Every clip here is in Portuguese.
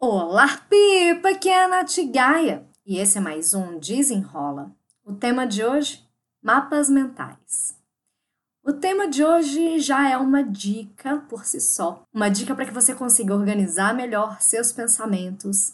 Olá, Pipa, aqui é a Nath Gaia e esse é mais um Desenrola. O tema de hoje, mapas mentais. O tema de hoje já é uma dica por si só, uma dica para que você consiga organizar melhor seus pensamentos,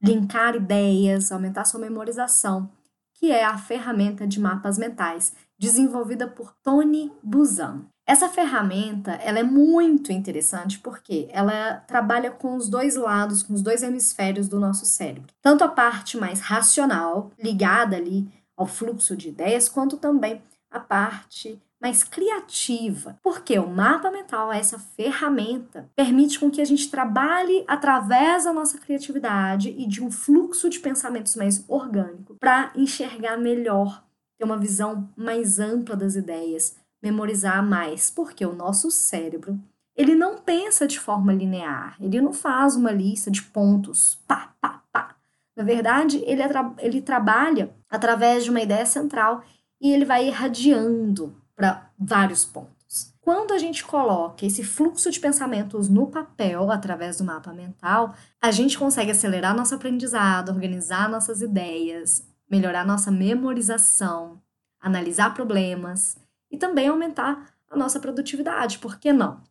linkar ideias, aumentar sua memorização, que é a ferramenta de mapas mentais desenvolvida por Tony Buzan. Essa ferramenta ela é muito interessante porque ela trabalha com os dois lados, com os dois hemisférios do nosso cérebro. Tanto a parte mais racional, ligada ali ao fluxo de ideias, quanto também a parte mais criativa. Porque o mapa mental, essa ferramenta, permite com que a gente trabalhe através da nossa criatividade e de um fluxo de pensamentos mais orgânico para enxergar melhor, ter uma visão mais ampla das ideias memorizar mais, porque o nosso cérebro, ele não pensa de forma linear, ele não faz uma lista de pontos, pá, pá, pá. Na verdade, ele, ele trabalha através de uma ideia central e ele vai irradiando para vários pontos. Quando a gente coloca esse fluxo de pensamentos no papel, através do mapa mental, a gente consegue acelerar nosso aprendizado, organizar nossas ideias, melhorar nossa memorização, analisar problemas e também aumentar a nossa produtividade, por que não?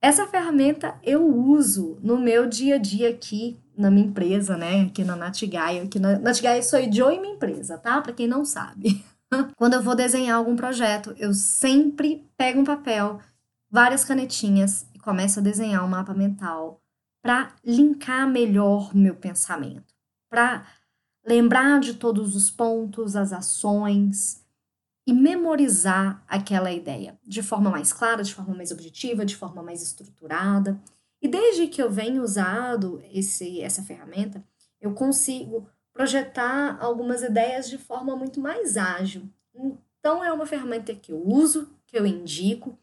Essa ferramenta eu uso no meu dia a dia aqui na minha empresa, né? Aqui na Natigaia. Aqui na Natigaia sou eu e minha empresa, tá? Para quem não sabe. Quando eu vou desenhar algum projeto, eu sempre pego um papel, várias canetinhas e começo a desenhar um mapa mental para linkar melhor meu pensamento, para lembrar de todos os pontos, as ações, e memorizar aquela ideia de forma mais clara, de forma mais objetiva, de forma mais estruturada. E desde que eu venho usado esse, essa ferramenta, eu consigo projetar algumas ideias de forma muito mais ágil. Então, é uma ferramenta que eu uso, que eu indico.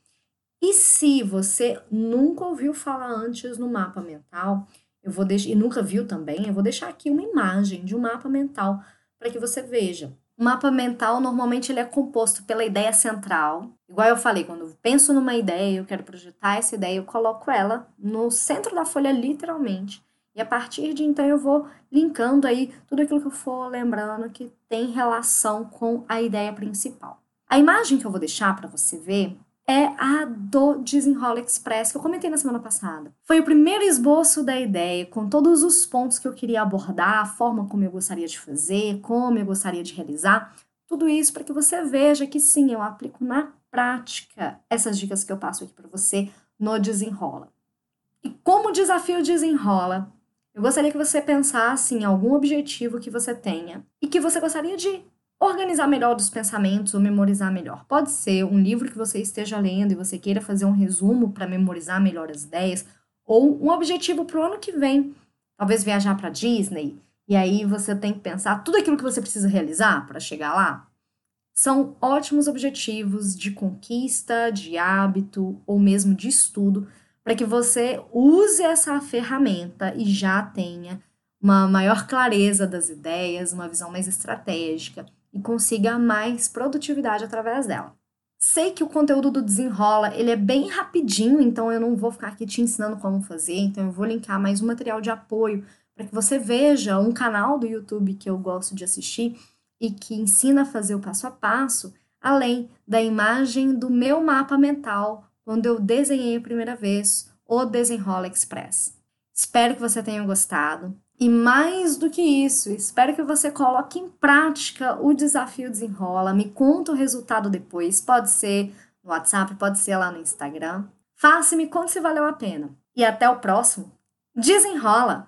E se você nunca ouviu falar antes no mapa mental, eu vou deixar, e nunca viu também, eu vou deixar aqui uma imagem de um mapa mental para que você veja o mapa mental normalmente ele é composto pela ideia central. Igual eu falei, quando eu penso numa ideia, eu quero projetar essa ideia, eu coloco ela no centro da folha literalmente. E a partir de então eu vou linkando aí tudo aquilo que eu for lembrando que tem relação com a ideia principal. A imagem que eu vou deixar para você ver é a do Desenrola Express, que eu comentei na semana passada. Foi o primeiro esboço da ideia, com todos os pontos que eu queria abordar, a forma como eu gostaria de fazer, como eu gostaria de realizar. Tudo isso para que você veja que sim, eu aplico na prática essas dicas que eu passo aqui para você no Desenrola. E como o desafio desenrola, eu gostaria que você pensasse em algum objetivo que você tenha e que você gostaria de organizar melhor os pensamentos ou memorizar melhor. Pode ser um livro que você esteja lendo e você queira fazer um resumo para memorizar melhor as ideias, ou um objetivo para o ano que vem, talvez viajar para Disney, e aí você tem que pensar tudo aquilo que você precisa realizar para chegar lá. São ótimos objetivos de conquista, de hábito ou mesmo de estudo para que você use essa ferramenta e já tenha uma maior clareza das ideias, uma visão mais estratégica e consiga mais produtividade através dela. Sei que o conteúdo do Desenrola, ele é bem rapidinho, então eu não vou ficar aqui te ensinando como fazer, então eu vou linkar mais um material de apoio para que você veja um canal do YouTube que eu gosto de assistir e que ensina a fazer o passo a passo, além da imagem do meu mapa mental quando eu desenhei a primeira vez o Desenrola Express. Espero que você tenha gostado. E mais do que isso, espero que você coloque em prática o desafio Desenrola. Me conta o resultado depois. Pode ser no WhatsApp, pode ser lá no Instagram. Faça e me conte se valeu a pena. E até o próximo. Desenrola!